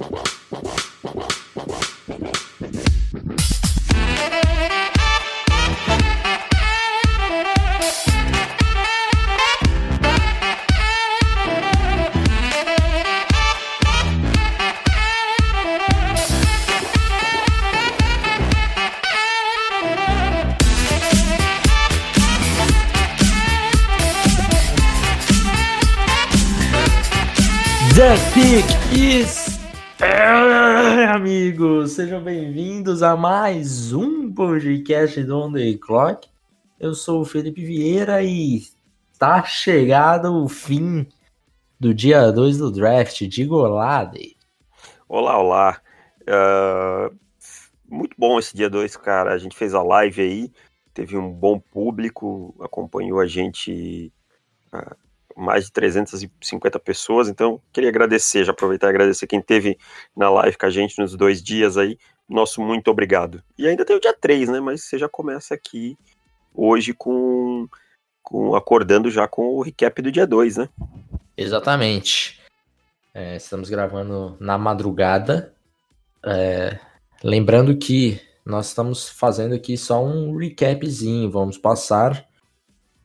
Wow. Bem-vindos a mais um podcast do On The Clock. Eu sou o Felipe Vieira e está chegado o fim do dia 2 do draft. Diga olá, Dave. Olá, olá. Uh, muito bom esse dia 2, cara. A gente fez a live aí, teve um bom público, acompanhou a gente uh, mais de 350 pessoas, então queria agradecer, já aproveitar e agradecer quem teve na live com a gente nos dois dias aí. Nosso muito obrigado. E ainda tem o dia 3, né? Mas você já começa aqui hoje com, com acordando já com o recap do dia 2, né? Exatamente. É, estamos gravando na madrugada. É, lembrando que nós estamos fazendo aqui só um recapzinho. Vamos passar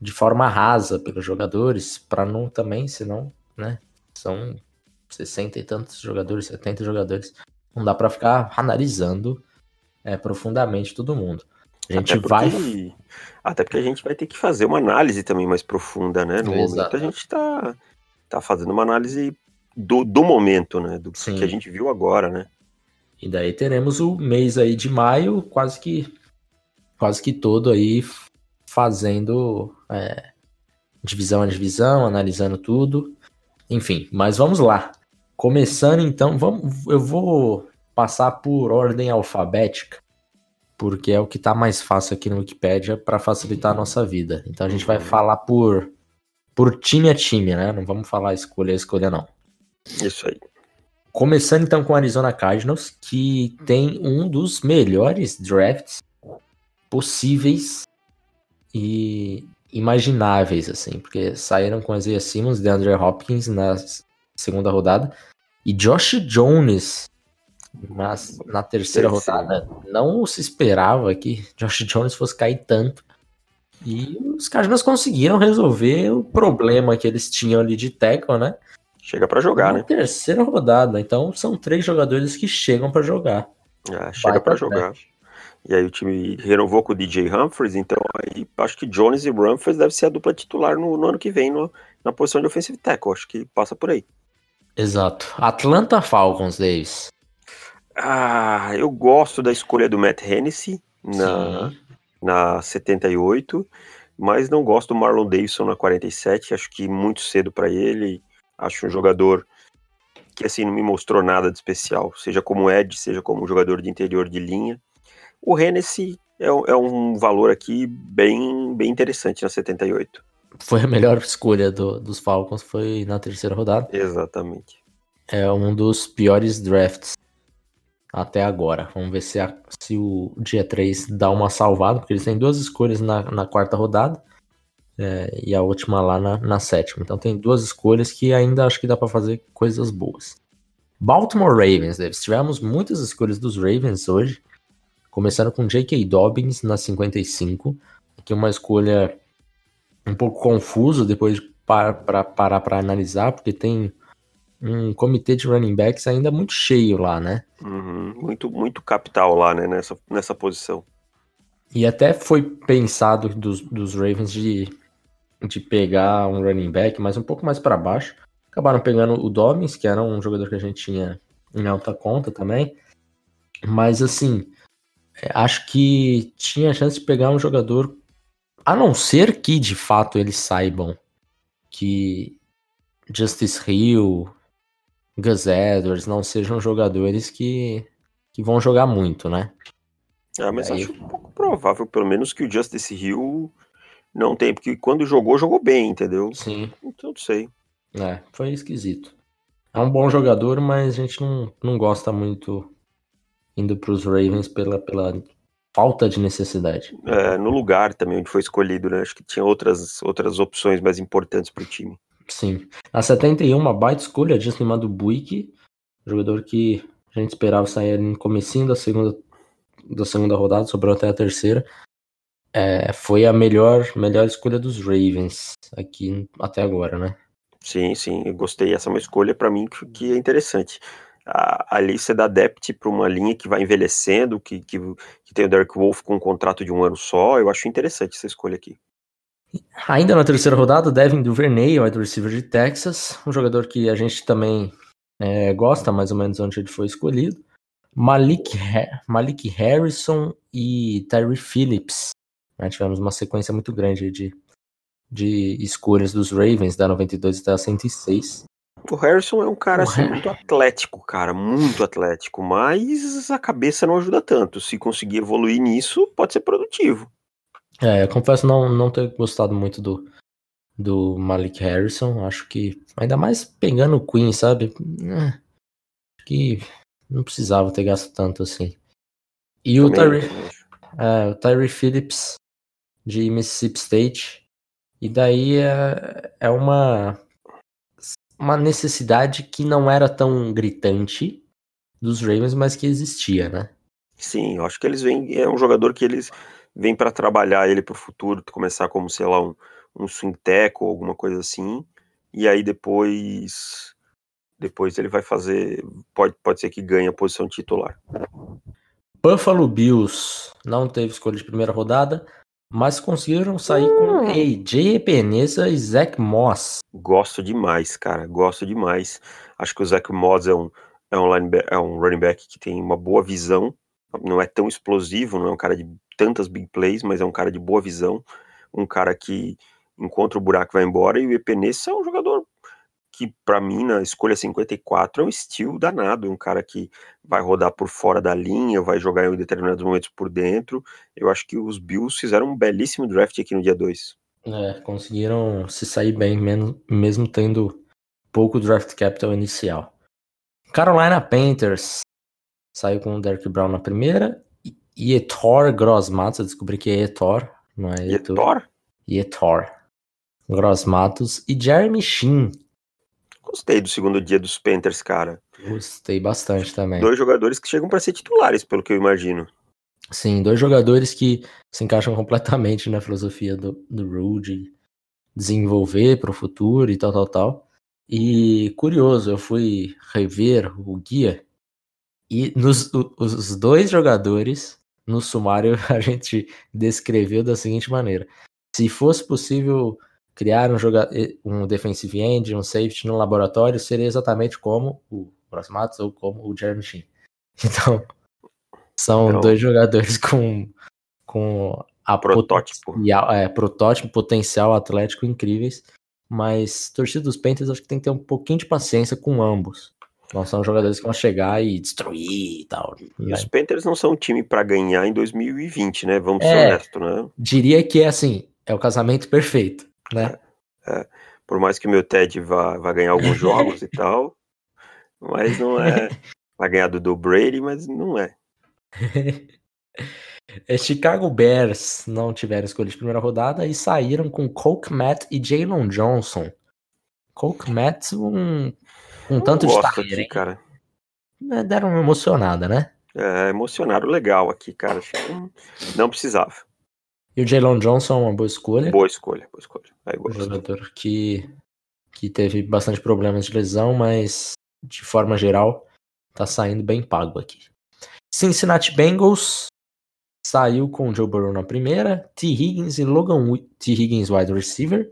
de forma rasa pelos jogadores, para não também, senão, né? São 60 e tantos jogadores, 70 jogadores. Não dá para ficar analisando é, profundamente todo mundo. A gente até porque, vai. Até porque a gente vai ter que fazer uma análise também mais profunda, né? No Exato. momento a gente tá, tá fazendo uma análise do, do momento, né? Do Sim. que a gente viu agora, né? E daí teremos o mês aí de maio, quase que quase que todo aí fazendo é, divisão a divisão, analisando tudo. Enfim, mas vamos lá. Começando então, vamos, eu vou passar por ordem alfabética, porque é o que está mais fácil aqui no Wikipedia para facilitar a nossa vida. Então a gente vai falar por por time a time, né? Não vamos falar escolha a escolha não. Isso aí. Começando então com o Arizona Cardinals, que tem um dos melhores drafts possíveis e imagináveis, assim, porque saíram com Isaiah Simmons, DeAndre Hopkins na segunda rodada e Josh Jones na, na terceira rodada. Não se esperava que Josh Jones fosse cair tanto. E os Cardinals conseguiram resolver o problema que eles tinham ali de tackle, né? Chega para jogar, na né? terceira rodada. Então são três jogadores que chegam para jogar. É, chega para jogar. E aí o time renovou com o DJ Humphries, então aí acho que Jones e Humphries deve ser a dupla titular no, no ano que vem no, na posição de offensive tackle, acho que passa por aí. Exato. Atlanta Falcons, Davis. Ah, eu gosto da escolha do Matt Hennessy na, na 78, mas não gosto do Marlon Davidson na 47, acho que muito cedo para ele, acho um jogador que assim não me mostrou nada de especial, seja como Ed, seja como jogador de interior de linha. O Hennessy é, é um valor aqui bem, bem interessante na 78. Foi a melhor escolha do, dos Falcons, foi na terceira rodada. Exatamente. É um dos piores drafts até agora. Vamos ver se, a, se o dia 3 dá uma salvada, porque eles têm duas escolhas na, na quarta rodada é, e a última lá na, na, sétima. Então tem duas escolhas que ainda acho que dá para fazer coisas boas. Baltimore Ravens, Davis. Tivemos muitas escolhas dos Ravens hoje. Começando com J.K. Dobbins na 55, que é uma escolha um pouco confusa depois de par, pra, parar para analisar, porque tem um comitê de running backs ainda muito cheio lá, né? Uhum, muito, muito capital lá, né, nessa, nessa posição. E até foi pensado dos, dos Ravens de, de pegar um running back, mas um pouco mais para baixo. Acabaram pegando o Dobbins, que era um jogador que a gente tinha em alta conta também. Mas assim, é, acho que tinha chance de pegar um jogador, a não ser que de fato eles saibam que Justice Hill, Gus Edwards não sejam jogadores que, que vão jogar muito, né? Ah, mas Aí... acho um pouco provável, pelo menos, que o Justice Hill não tem, porque quando jogou, jogou bem, entendeu? Sim. Então, não sei. É, foi esquisito. É um bom jogador, mas a gente não, não gosta muito indo para os Ravens pela, pela falta de necessidade. É, no lugar também onde foi escolhido, né? Acho que tinha outras, outras opções mais importantes para o time. Sim. A 71, uma baita escolha, Justin Madubuike, Jogador que a gente esperava sair no comecinho da segunda, da segunda rodada, sobrou até a terceira. É, foi a melhor, melhor escolha dos Ravens aqui até agora, né? Sim, sim, eu gostei. Essa é uma escolha para mim que é interessante. A, ali você dá depth para uma linha que vai envelhecendo, que, que, que tem o Derek Wolf com um contrato de um ano só. Eu acho interessante essa escolha aqui. Ainda na terceira rodada, Devin Duvernay, wide receiver de Texas, um jogador que a gente também é, gosta, mais ou menos onde ele foi escolhido. Malik, Malik Harrison e Tyree Phillips. Né, tivemos uma sequência muito grande de, de escolhas dos Ravens, da 92 até a 106. O Harrison é um cara assim, muito atlético, cara, muito atlético, mas a cabeça não ajuda tanto. Se conseguir evoluir nisso, pode ser produtivo. É, eu confesso não, não ter gostado muito do, do Malik Harrison. Acho que, ainda mais pegando o Queen, sabe? É, acho que não precisava ter gasto tanto assim. E o Tyree, é, o Tyree Phillips de Mississippi State. E daí é, é uma, uma necessidade que não era tão gritante dos Ravens, mas que existia, né? Sim, eu acho que eles vêm. É um jogador que eles vem para trabalhar ele para o futuro, começar como, sei lá, um, um swing ou alguma coisa assim, e aí depois depois ele vai fazer, pode, pode ser que ganhe a posição titular. Buffalo Bills não teve escolha de primeira rodada, mas conseguiram sair com hum. AJ Peneza e Zach Moss. Gosto demais, cara, gosto demais. Acho que o Zach Moss é um, é um, linebacker, é um running back que tem uma boa visão, não é tão explosivo, não é um cara de tantas big plays, mas é um cara de boa visão, um cara que encontra o buraco e vai embora, e o Epenesa é um jogador que, para mim, na escolha 54, é um estilo danado, um cara que vai rodar por fora da linha, vai jogar em determinados momentos por dentro. Eu acho que os Bills fizeram um belíssimo draft aqui no dia 2. É, conseguiram se sair bem, mesmo tendo pouco draft capital inicial. Carolina Panthers saiu com o Derrick Brown na primeira Ietor Grossmatos, eu descobri que é Ietor, não é Ietor? Ietor. Grossmatos e Jeremy Sheen. Gostei do segundo dia dos Panthers, cara. Gostei bastante também. Dois jogadores que chegam para ser titulares, pelo que eu imagino. Sim, dois jogadores que se encaixam completamente na filosofia do, do Rude, desenvolver para o futuro e tal, tal, tal. E curioso, eu fui rever o guia e nos, os dois jogadores no sumário a gente descreveu da seguinte maneira: se fosse possível criar um, joga um defensive end, um safety no laboratório, seria exatamente como o Ross Matos ou como o Jeremy Sheen. Então, são então, dois jogadores com, com a protótipo. É, protótipo, potencial atlético incríveis, mas torcida dos Panthers acho que tem que ter um pouquinho de paciência com ambos. Não são jogadores que vão chegar e destruir e tal. E né? os Panthers não são um time para ganhar em 2020, né? Vamos é, ser honestos, né? Diria que é assim, é o casamento perfeito, né? É, é. Por mais que o meu Ted vá, vá ganhar alguns jogos e tal, mas não é. Vai ganhar do, do Brady, mas não é. é. Chicago Bears não tiveram escolha de primeira rodada e saíram com Coke Matt e Jalen Johnson. Coke Matt, um um tanto de aqui, hein? cara. É, deram uma emocionada, né? É, emocionaram legal aqui, cara. Não precisava. E o Jalen Johnson é uma boa escolha. Boa escolha, boa escolha. Um jogador que, que teve bastante problemas de lesão, mas de forma geral tá saindo bem pago aqui. Cincinnati Bengals saiu com o Joe Burrow na primeira, T. Higgins e Logan T. Higgins wide receiver,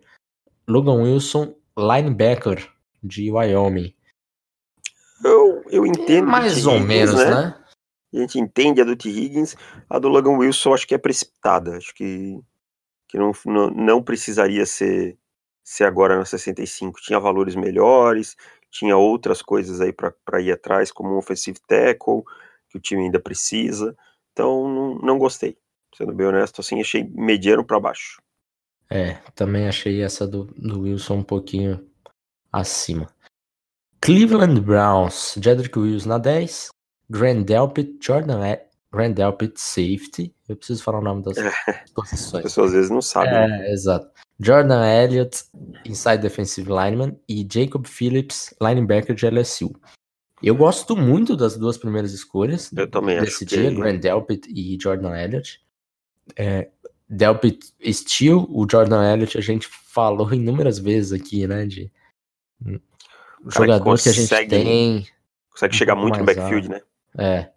Logan Wilson linebacker de Wyoming. Eu, eu entendo. Mais ou Higgins, menos, né? né? A gente entende a do T. Higgins. A do Logan Wilson acho que é precipitada. Acho que, que não, não, não precisaria ser, ser agora na 65. Tinha valores melhores, tinha outras coisas aí para ir atrás, como um offensive tackle, que o time ainda precisa. Então, não, não gostei. Sendo bem honesto, assim, achei mediano para baixo. É, também achei essa do, do Wilson um pouquinho acima. Cleveland Browns, Jedrick Wills na 10, Grand Delpit, Jordan Grand Delpit Safety. Eu preciso falar o nome das posições. As pessoas às vezes não sabem. É, exato. Jordan Elliott, Inside Defensive Lineman, e Jacob Phillips, linebacker de LSU. Eu gosto muito das duas primeiras escolhas. Eu também desse acho dia, que- Grant Delpit e Jordan Elliott. É, Delpit Steel, o Jordan Elliott, a gente falou inúmeras vezes aqui, né? De O cara que jogador que, a gente consegue- tem. Consegue chegar muito no backfield, né? É.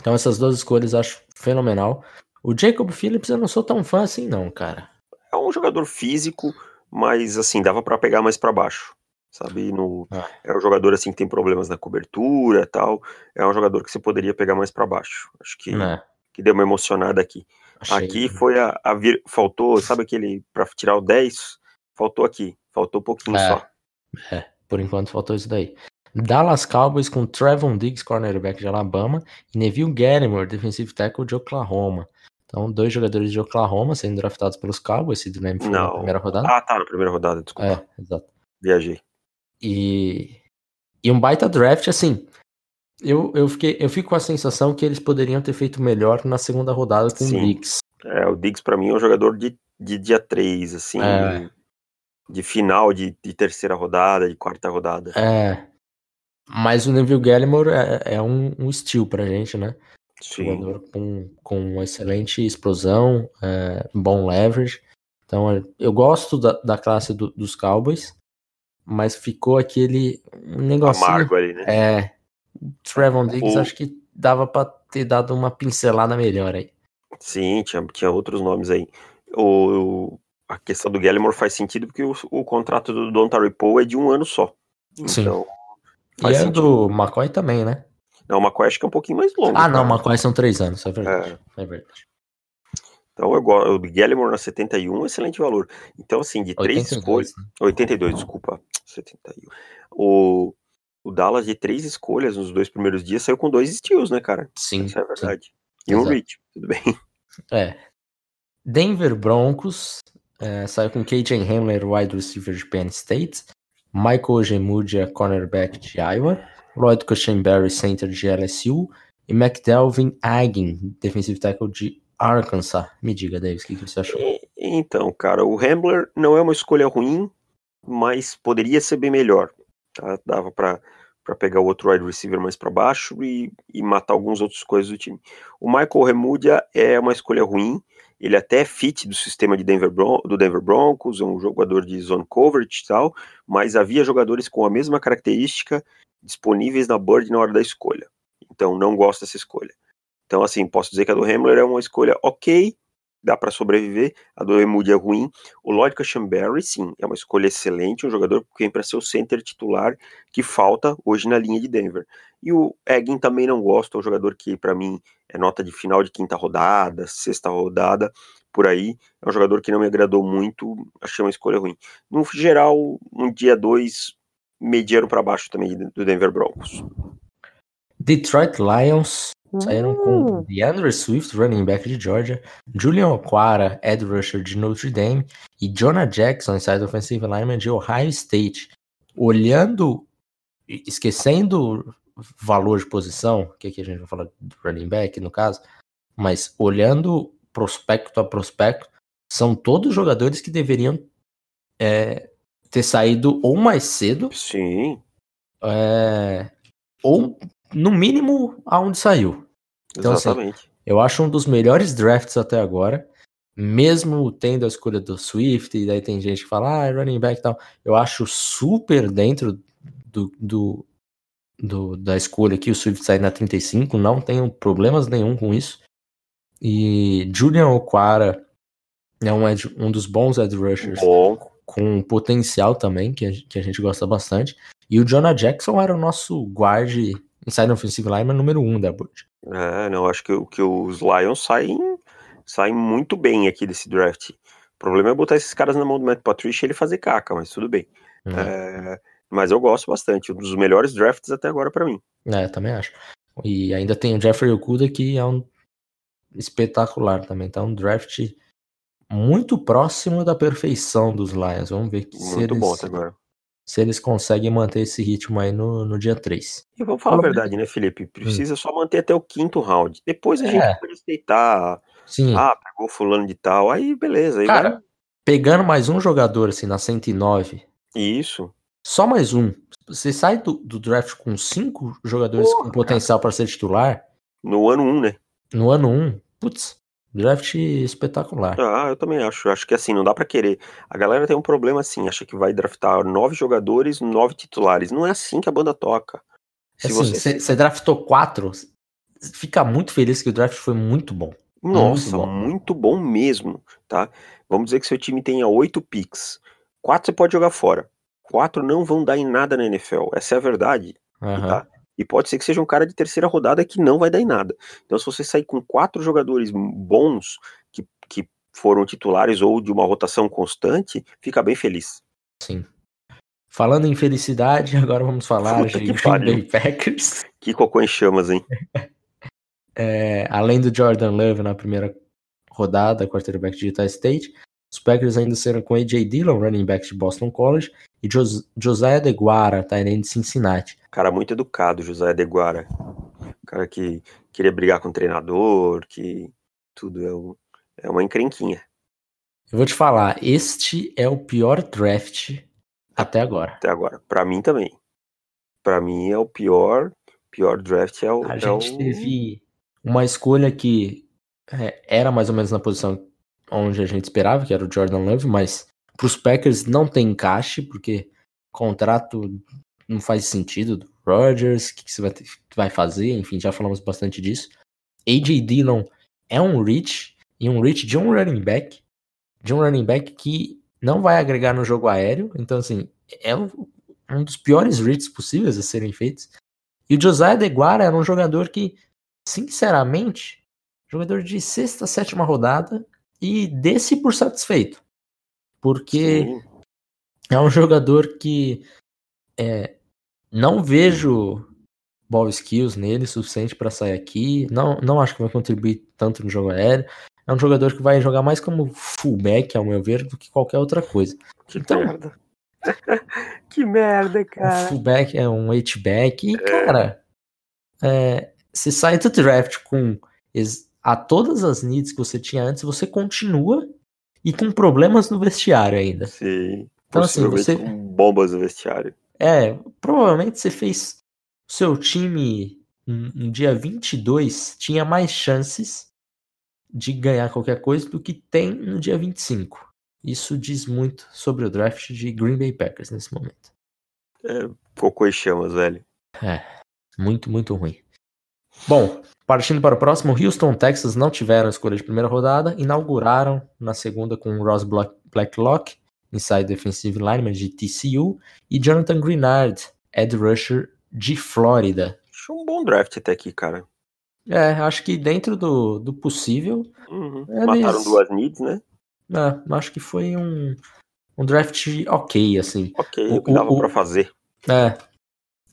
Então essas duas escolhas acho fenomenal. O Jacob Phillips eu não sou tão fã assim, não, cara. É um jogador físico, mas assim, dava pra pegar mais pra baixo. Sabe? No, Ah. É um jogador assim que tem problemas na cobertura e tal. É um jogador que você poderia pegar mais pra baixo. Acho que, É, que deu uma emocionada aqui. achei- Aqui foi a, a vir- faltou, sabe aquele pra tirar o 10? Faltou aqui, faltou um pouquinho É. só. É, por enquanto faltou isso daí. Dallas Cowboys com Trevon Diggs, cornerback de Alabama, e Neville Gallimore, defensive tackle de Oklahoma. Então, dois jogadores de Oklahoma sendo draftados pelos Cowboys, Sid Lamb foi na primeira rodada. Ah, tá, na primeira rodada, desculpa. É, exato. Viajei. E, e um baita draft, assim. Eu, eu, fiquei, eu fico com a sensação que eles poderiam ter feito melhor na segunda rodada com Sim. o Diggs. É, o Diggs pra mim é um jogador de, de dia 3, assim, É. de final de, de terceira rodada, de quarta rodada. É. Mas o Neville Gallimore é, é um, um steal pra gente, né? Sim. Jogador com, com uma excelente explosão, é, bom leverage. Então é, eu gosto da, da classe do- dos Cowboys, mas ficou aquele negocinho. Amargo ali, né? É. Trevon Diggs O- acho que dava pra ter dado uma pincelada melhor aí. Sim, tinha, tinha outros nomes aí. O, o- a questão do Gallimore faz sentido porque o, o contrato do Don Poe é de um ano só. Sim. Então, E Faz é sentido. do McCoy também, né? não, o McCoy acho que é um pouquinho mais longo. Ah, não, cara. McCoy são três anos, é verdade. É, É verdade. então eu gosto. O Gallimore na 71, excelente valor. Então, assim, de três 82, escolhas. né? 82, desculpa. 71. O, o Dallas de três escolhas nos dois primeiros dias saiu com dois steals, né, cara? Sim, Essa é a sim. verdade. E um reach, tudo bem. É. Denver Broncos é, saiu com KJ Hamler, wide receiver de Penn State, Michael Ojemudia, cornerback de Iowa, Lloyd Cushenberry, center de LSU e McDelvin Agin, defensive tackle de Arkansas. Me diga, Davis, o que, que você achou? Então, cara, o Rambler não é uma escolha ruim, mas poderia ser bem melhor. tá? Dava pra para pegar o outro wide receiver mais para baixo e, e matar algumas outras coisas do time. O Michael Remudia é uma escolha ruim. Ele até é fit do sistema de Denver do Denver Broncos, é um jogador de zone coverage e tal, mas havia jogadores com a mesma característica disponíveis na board na hora da escolha. Então não gosto dessa escolha. Então assim, posso dizer que a do Hamler é uma escolha ok, dá para sobreviver. A do Emudi é ruim. O Lloyd Cushenberry, sim, é uma escolha excelente, um jogador que vem para ser o center titular que falta hoje na linha de Denver. E o Egin também não gosto, é um jogador que para mim é nota de final de quinta rodada, sexta rodada, por aí. É um jogador que não me agradou muito, achei uma escolha ruim. No geral, um dia 2 mediano para baixo também do Denver Broncos. Detroit Lions saíram com DeAndre Swift, running back de Georgia, Julian Okwara, Ed Rusher de Notre Dame e Jonah Jackson, inside offensive lineman de Ohio State. Olhando, esquecendo valor de posição, que aqui a gente vai falar do running back no caso, mas olhando prospecto a prospecto, são todos jogadores que deveriam é, ter saído ou mais cedo Sim, é, ou no mínimo aonde saiu. Então, assim, exatamente. Eu acho um dos melhores drafts até agora, mesmo tendo a escolha do Swift, e daí tem gente que fala, ah, é running back e tal. Eu acho super dentro do, do, do- da escolha aqui, o Swift sair na 35, não tenho problemas nenhum com isso. E Julian Okwara é um, edge- um dos bons edge rushers Bom, com potencial também, que a, que a gente gosta bastante. E o Jonah Jackson era o nosso guard inside offensive lineman número um da board. É, não, acho que, que os Lions saem, saem muito bem aqui desse draft. O problema é botar esses caras na mão do Matt Patricia e ele fazer caca, mas tudo bem. Uhum. É, mas eu gosto bastante, um dos melhores drafts até agora pra mim. É, também acho. E ainda tem o Jeffrey Okuda, que é um espetacular também. Então, um draft muito próximo da perfeição dos Lions. Vamos ver se Muito bom até agora. Se eles conseguem manter esse ritmo aí no, no dia 3. E vamos falar a verdade, né, Felipe? Precisa só manter até o quinto round. Depois a É. gente pode aceitar. Sim, Ah, pegou fulano de tal. Aí beleza. Aí Cara, vai- pegando mais um jogador assim na 109, Isso. só mais um. Você sai do, do draft com cinco jogadores Porra, com potencial para ser titular, No ano 1, né? no ano um, putz, draft espetacular. Ah, eu também acho. Acho que assim, não dá pra querer. A galera tem um problema assim, acha que vai draftar nove jogadores, nove titulares. Não é assim que a banda toca. Se Assim, você. draftou quatro, fica muito feliz que o draft foi muito bom. Nossa, bom. muito bom mesmo, tá? Vamos dizer que seu time tenha oito picks. Quatro você pode jogar fora. Quatro não vão dar em nada na NFL. Essa é a verdade. Aham. tá? E pode ser que seja um cara de terceira rodada que não vai dar em nada. Então, se você sair com quatro jogadores bons que, que foram titulares ou de uma rotação constante, fica bem feliz. Sim. Falando em felicidade, agora vamos falar Puta de que Green. Bay Packers. Que cocô em chamas, hein? É, além do Jordan Love na primeira rodada, quarterback de Utah State, os Packers ainda serão com AJ Dillon, running back de Boston College, e Jos Josiah DeGuara, tight end de Cincinnati. Cara muito educado, José Adeguara. Cara que queria brigar com o treinador, que tudo é, um- é uma encrenquinha Eu vou te falar, este é o pior draft até agora. até agora. Pra mim também. Pra mim é o pior, pior draft é o. A é gente o- teve uma escolha que é, era mais ou menos na posição onde a gente esperava, que era o Jordan Love, mas para os Packers não tem encaixe, porque contrato não faz sentido do Rodgers, o que, que você vai, ter- vai fazer, enfim, já falamos bastante disso. AJ Dillon é um reach, e um reach de um running back, de um running back que não vai agregar no jogo aéreo, então assim, é um, dos piores reads possíveis a serem feitos. E o Josiah DeGuara era um jogador que, sinceramente, jogador de sexta, sétima rodada e desse por satisfeito. Porque Sim. é um jogador que é, não vejo ball skills nele suficiente para sair aqui. Não, não acho que vai contribuir tanto no jogo aéreo. É um jogador que vai jogar mais como fullback, ao meu ver, do que qualquer outra coisa. Que Então- merda. que merda, Um cara. fullback é um H-back. E, cara, é, se sai do draft com a todas as needs que você tinha antes, você continua e com problemas no vestiário ainda. Sim. Então, assim, você- com bombas no vestiário. É, provavelmente você fez o seu time no dia 22 tinha mais chances de ganhar qualquer coisa do que tem no dia 25. Isso diz muito sobre o draft de Green Bay Packers nesse momento. Cocô e chamas, velho. Muito, muito ruim. Bom, partindo para o próximo, Houston, Texas não tiveram escolha de primeira rodada, inauguraram na segunda com Ross Black- Blacklock, inside defensive lineman de TCU, e Jonathan Greenard, Ed Rusher de Flórida. Acho um bom draft até aqui, cara. É, acho que dentro do, do possível, Uhum. Eles- Mataram duas needs, né? é, acho que foi um, um draft ok, assim. Ok, O- o que dava o- pra fazer. É.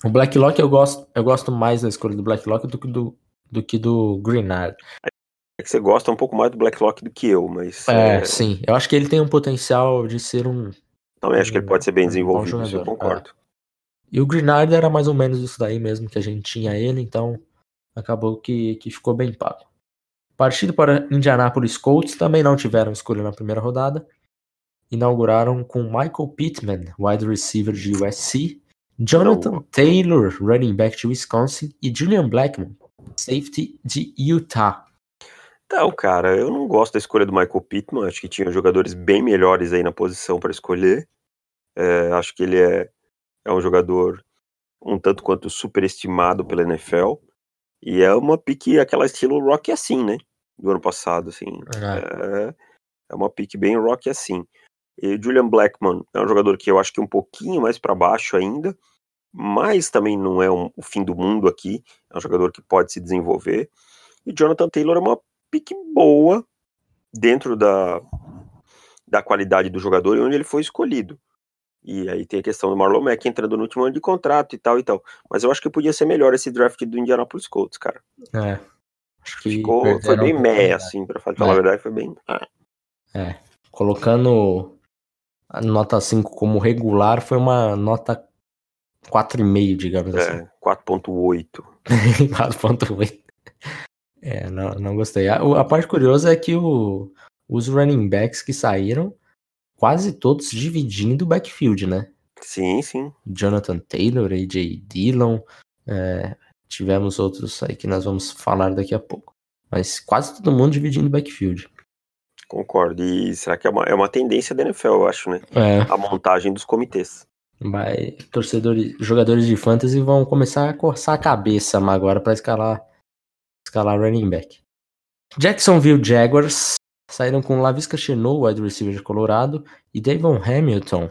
O Blacklock eu gosto, eu gosto mais da escolha do Blacklock do que do, do que do Greenard. É que você gosta um pouco mais do Blacklock do que eu, mas É, é, sim. Eu acho que ele tem um potencial de ser um. também acho que ele pode ser bem um desenvolvido, isso eu jogador, concordo. E o Greenard era mais ou menos isso daí mesmo que a gente tinha ele, então acabou que, que ficou bem pago. Partido para Indianapolis Colts também não tiveram escolha na primeira rodada. Inauguraram com Michael Pittman, wide receiver de USC, Jonathan. Taylor, running back de Wisconsin, e Julian Blackmon, safety de Utah. Então, cara, eu não gosto da escolha do Michael Pittman. Acho que tinha jogadores bem melhores aí na posição para escolher. É, acho que ele é, é um jogador um tanto quanto superestimado pela NFL. E é uma pique, aquela estilo rock assim, né? Do ano passado, assim. É, é uma pique bem rock assim. E Julian Blackman é um jogador que eu acho que um pouquinho mais para baixo ainda, mas também não é um- o fim do mundo aqui. É um jogador que pode se desenvolver. E Jonathan Taylor é uma pique boa dentro da, da qualidade do jogador e onde ele foi escolhido. E aí tem a questão do Marlon Mack entrando no último ano de contrato e tal e tal. Mas eu acho que podia ser melhor esse draft do Indianapolis Colts, cara. É. Acho que Ficou, foi bem meh, pouquinho, assim, pra falar a É. verdade, foi bem. ah, Colocando a nota 5 como regular, foi uma nota 4,5, digamos assim. é, 4.8. 4.8. É, não, não gostei. A, o- a parte curiosa é que o- os running backs que saíram, quase todos dividindo o backfield, né? Sim, sim. Jonathan Taylor, AJ Dillon. É, tivemos outros aí que nós vamos falar daqui a pouco. Mas quase todo mundo dividindo backfield. Concordo. E será que é uma, é uma tendência da NFL, eu acho, né? É. A montagem dos comitês. Torcedores, jogadores de fantasy vão começar a coçar a cabeça agora para escalar, escalar running back. Jacksonville Jaguars saíram com Lavisca Chenou, wide receiver de Colorado, e Davon Hamilton,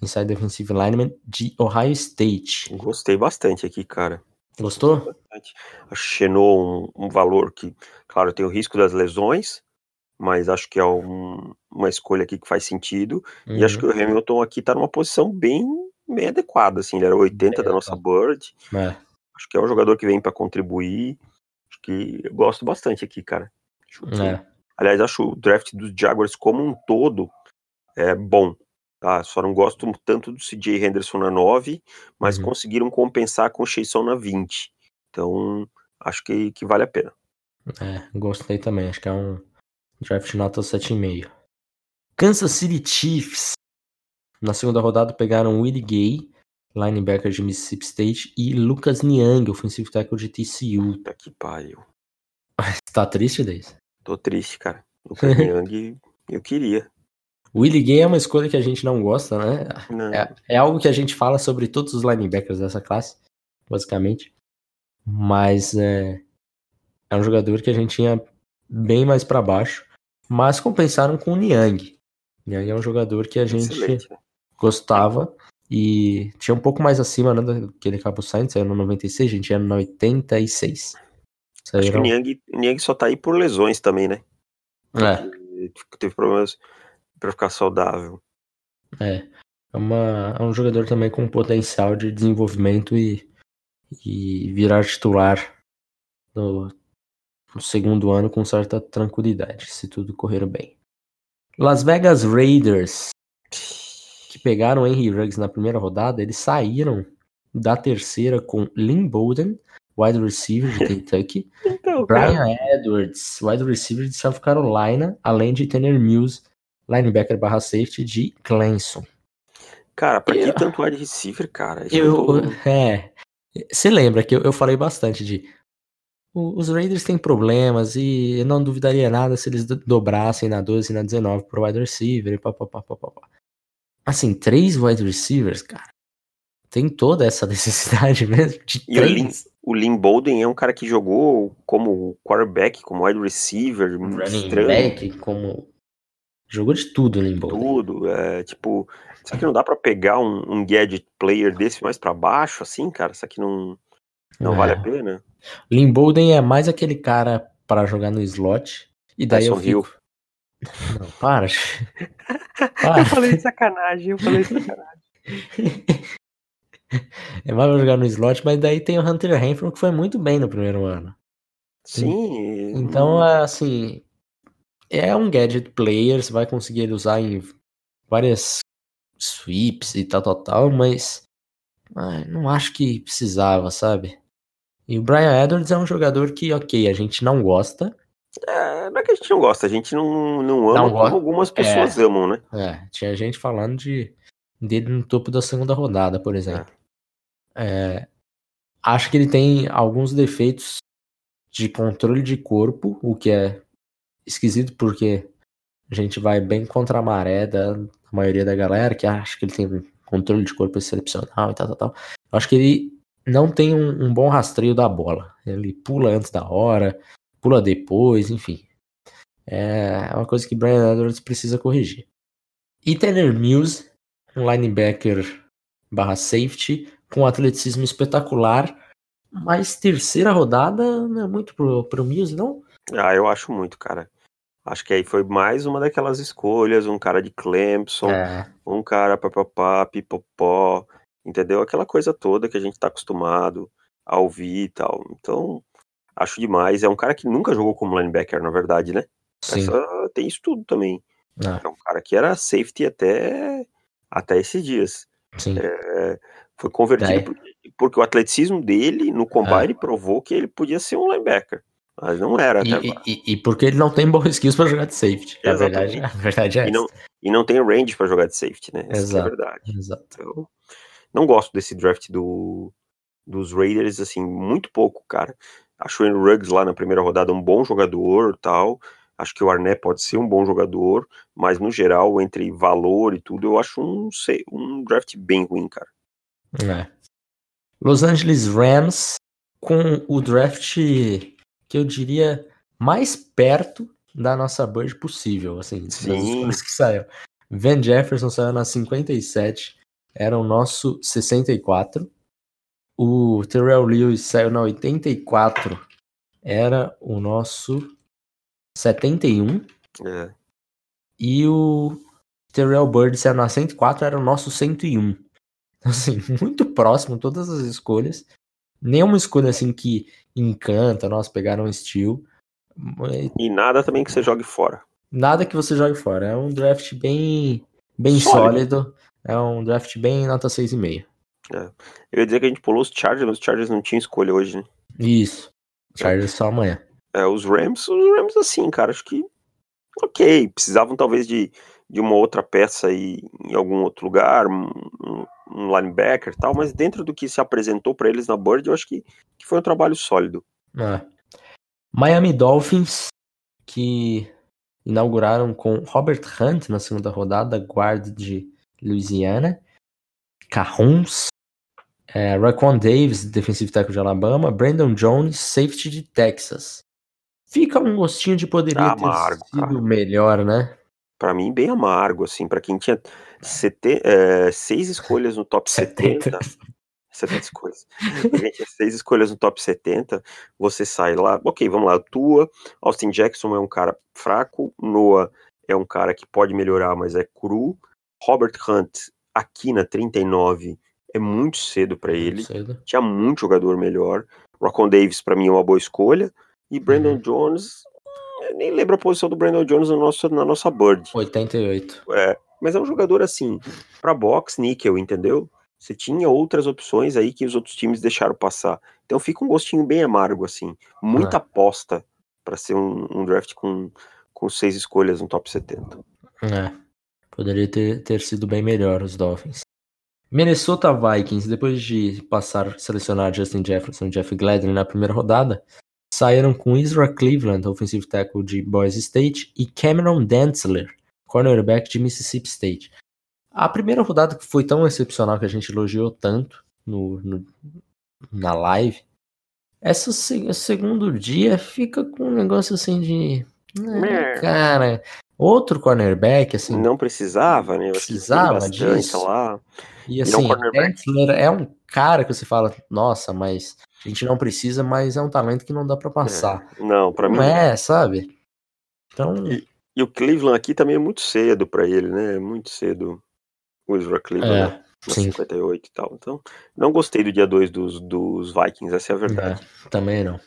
inside defensive lineman de Ohio State. Gostei bastante aqui, cara. Gostou? Bastante. Que Chenou um, um valor que, claro, tem o risco das lesões, mas acho que é um, uma escolha aqui que faz sentido. Uhum. E acho que o Hamilton aqui tá numa posição bem, bem adequada, assim, ele era 80 É, da nossa tá. Bird. É. Acho que é um jogador que vem para contribuir. Acho que eu gosto bastante aqui, cara. Acho que- É. Aliás, acho o draft dos Jaguars como um todo é bom. Tá? Só não gosto tanto do CJ Henderson na 9, mas Uhum. conseguiram compensar com o Sheison na 20. Então, acho que, que vale a pena. É, gostei também. Acho que é um draft nota 7,5. Kansas City Chiefs. Na segunda rodada pegaram Willie Gay, linebacker de Mississippi State, e Lucas Niang, offensive tackle de TCU. Puta que pariu. Tá triste, Deis? Tô triste, cara. Lucas Niang, eu queria. Willie Gay é uma escolha que a gente não gosta, né? Não, É, é algo que a gente fala sobre todos os linebackers dessa classe, basicamente. Mas é, é um jogador que a gente tinha bem mais pra baixo. Mas compensaram com o Niang. Niang é um jogador que a gente excelente. né? gostava e tinha um pouco mais acima né, do que ele acabou saindo, saiu no 96, a gente ia no 86. Acho que o Saíram... Niang, o Niang só tá aí por lesões também, né? É, Ele Teve problemas pra ficar saudável. é. É, uma, é um jogador também com potencial de desenvolvimento e, e virar titular no, no segundo ano com certa tranquilidade, se tudo correr bem. Las Vegas Raiders, que pegaram Henry Ruggs na primeira rodada, eles saíram da terceira com Lynn Bowden, wide receiver de Kentucky, Então, Brian Edwards, wide receiver de South Carolina, além de Tanner Mills, linebacker barra safety de Clemson. cara, pra que Eu- tanto wide receiver, cara? Isso Eu, tô- é, você lembra que eu, eu falei bastante de o- os Raiders têm problemas e eu não duvidaria nada se eles do- dobrassem na 12 e na 19 pro wide receiver e papapá. Assim, três wide receivers, cara. Tem toda essa necessidade mesmo de E o Lin, três o Lin Bolden é um cara que jogou como quarterback, como wide receiver, running estranho, back, como jogou de tudo o Limbo. tudo. É, tipo, será que não dá pra pegar um, um gadget player desse mais pra baixo, assim, cara? Será que não, não É. vale a pena? Lynn Bolden é mais aquele cara para jogar no slot. E daí eu Tyson Hill. fico. Não, para. para. falei de sacanagem, eu falei de sacanagem. É mais pra jogar no slot, mas daí tem o Hunter Renfrew que foi muito bem no primeiro ano. Sim. Então, é, assim, é um gadget player, você vai conseguir ele usar em várias sweeps e tal, tal, tal, mas ai, não acho que precisava, sabe? E o Brian Edwards é um jogador que, ok, a gente não gosta, É, não é que a gente não gosta, a gente não, não ama Não como algumas pessoas amam, né? É, tinha gente falando de dele no topo da segunda rodada, por exemplo. É, acho que ele tem alguns defeitos de controle de corpo, o que é esquisito porque a gente vai bem contra a maré da maioria da galera que acha que ele tem controle de corpo excepcional e tal, tal, tal. Eu acho que ele não tem um, um bom rastreio da bola. Ele pula antes da hora, pula depois, enfim. É uma coisa que Brian Edwards precisa corrigir. E Tanner Mills, um linebacker barra safety, com atleticismo espetacular, mas terceira rodada não é muito pro, pro Mills, não? Ah, eu acho muito, cara. Acho que aí foi mais uma daquelas escolhas, um cara de Clemson, É, um cara papapá, pipopó, entendeu? Aquela coisa toda que a gente tá acostumado a ouvir e tal. Então, acho demais. É um cara que nunca jogou como linebacker, na verdade, né? sim. Essa, tem isso tudo também. Ah, É um cara que era safety até, até esses dias. sim. É, foi convertido por- porque o atleticismo dele no combine provou que ele podia ser um linebacker. Mas não era até E, agora. e, e porque ele não tem bom skills pra jogar de safety. A verdade, a verdade é E não, essa. E não tem range para jogar de safety, né? Essa é a verdade. Exato. Eu não gosto desse draft do, dos Raiders, assim, muito pouco, cara. Acho o Andrew Ruggs lá na primeira rodada um bom jogador tal. Acho que o Arnett pode ser um bom jogador, mas no geral, entre valor e tudo, eu acho um, um draft bem ruim, cara. É. Los Angeles Rams com o draft que eu diria mais perto da nossa Bird possível, assim, Sim. das que saíram. Van Jefferson saiu na 57, era o nosso 64. O Terrell Lewis saiu na 84, era o nosso 71. É. E o Terrell Bird saiu na 104, era o nosso 101. Assim, muito próximo todas as escolhas. Nenhuma escolha assim que encanta, nós pegaram um steel. E nada também que você jogue fora. Nada que você jogue fora. É um draft bem, bem sólido. sólido. É um draft bem nota 6,5. É. Eu ia dizer que a gente pulou os Chargers, mas os Chargers não tinham escolha hoje, né? Isso. Chargers é. só amanhã. É, os Rams, os Rams assim, cara, acho que ok, precisavam talvez de, de uma outra peça aí em algum outro lugar, um, um linebacker e tal, mas dentro do que se apresentou para eles na Bird, eu acho que, que foi um trabalho sólido. É. Miami Dolphins, que inauguraram com Robert Hunt na segunda rodada, guarda de Louisiana, Carrons, é, Raquan Davis, defensive tackle de Alabama, Brandon Jones, safety de Texas. Fica um gostinho de poderia tá amargo, ter sido cara. melhor, né? Para mim, bem amargo, assim, para quem tinha sete, é, seis escolhas no top 70. 70 escolhas. Seis escolhas no top 70, você sai lá. Ok, vamos lá. Tua, Austin Jackson é um cara fraco, Noah é um cara que pode melhorar, mas é cru. Robert Hunt, aqui na 39, é muito cedo para ele. Cedo. Tinha muito jogador melhor. Rocon Davis, para mim, é uma boa escolha. E Brandon uhum. Jones, nem lembro a posição do Brandon Jones no nosso, na nossa Bird. 88. É, mas é um jogador assim, para box, níquel, entendeu? Você tinha outras opções aí que os outros times deixaram passar. Então fica um gostinho bem amargo, assim. Muita é. aposta para ser um, um, draft com, com seis escolhas no top 70. É. Poderia ter, ter sido bem melhor os Dolphins. Minnesota Vikings, depois de passar selecionar Justin Jefferson e Jeff Gladden na primeira rodada, saíram com Israel Cleveland, offensive tackle de Boise State, e Cameron Dantzler, cornerback de Mississippi State. A primeira rodada que foi tão excepcional que a gente elogiou tanto no, no na live, essa segundo dia fica com um negócio assim de. Cara, outro cornerback, assim. Não precisava, né? Precisava disso. Lá. E assim, Dantzler é um cara que você fala, nossa, mas a gente não precisa, mas é um talento que não dá para passar. É, não, para mim. Não é, sabe? Então. E, e, o Cleveland aqui também é muito cedo para ele, né? É muito cedo o Israel Cleveland. É, né? 58 e tal. Então, não gostei do dia 2 dos, dos Vikings, essa é a verdade. É, também não.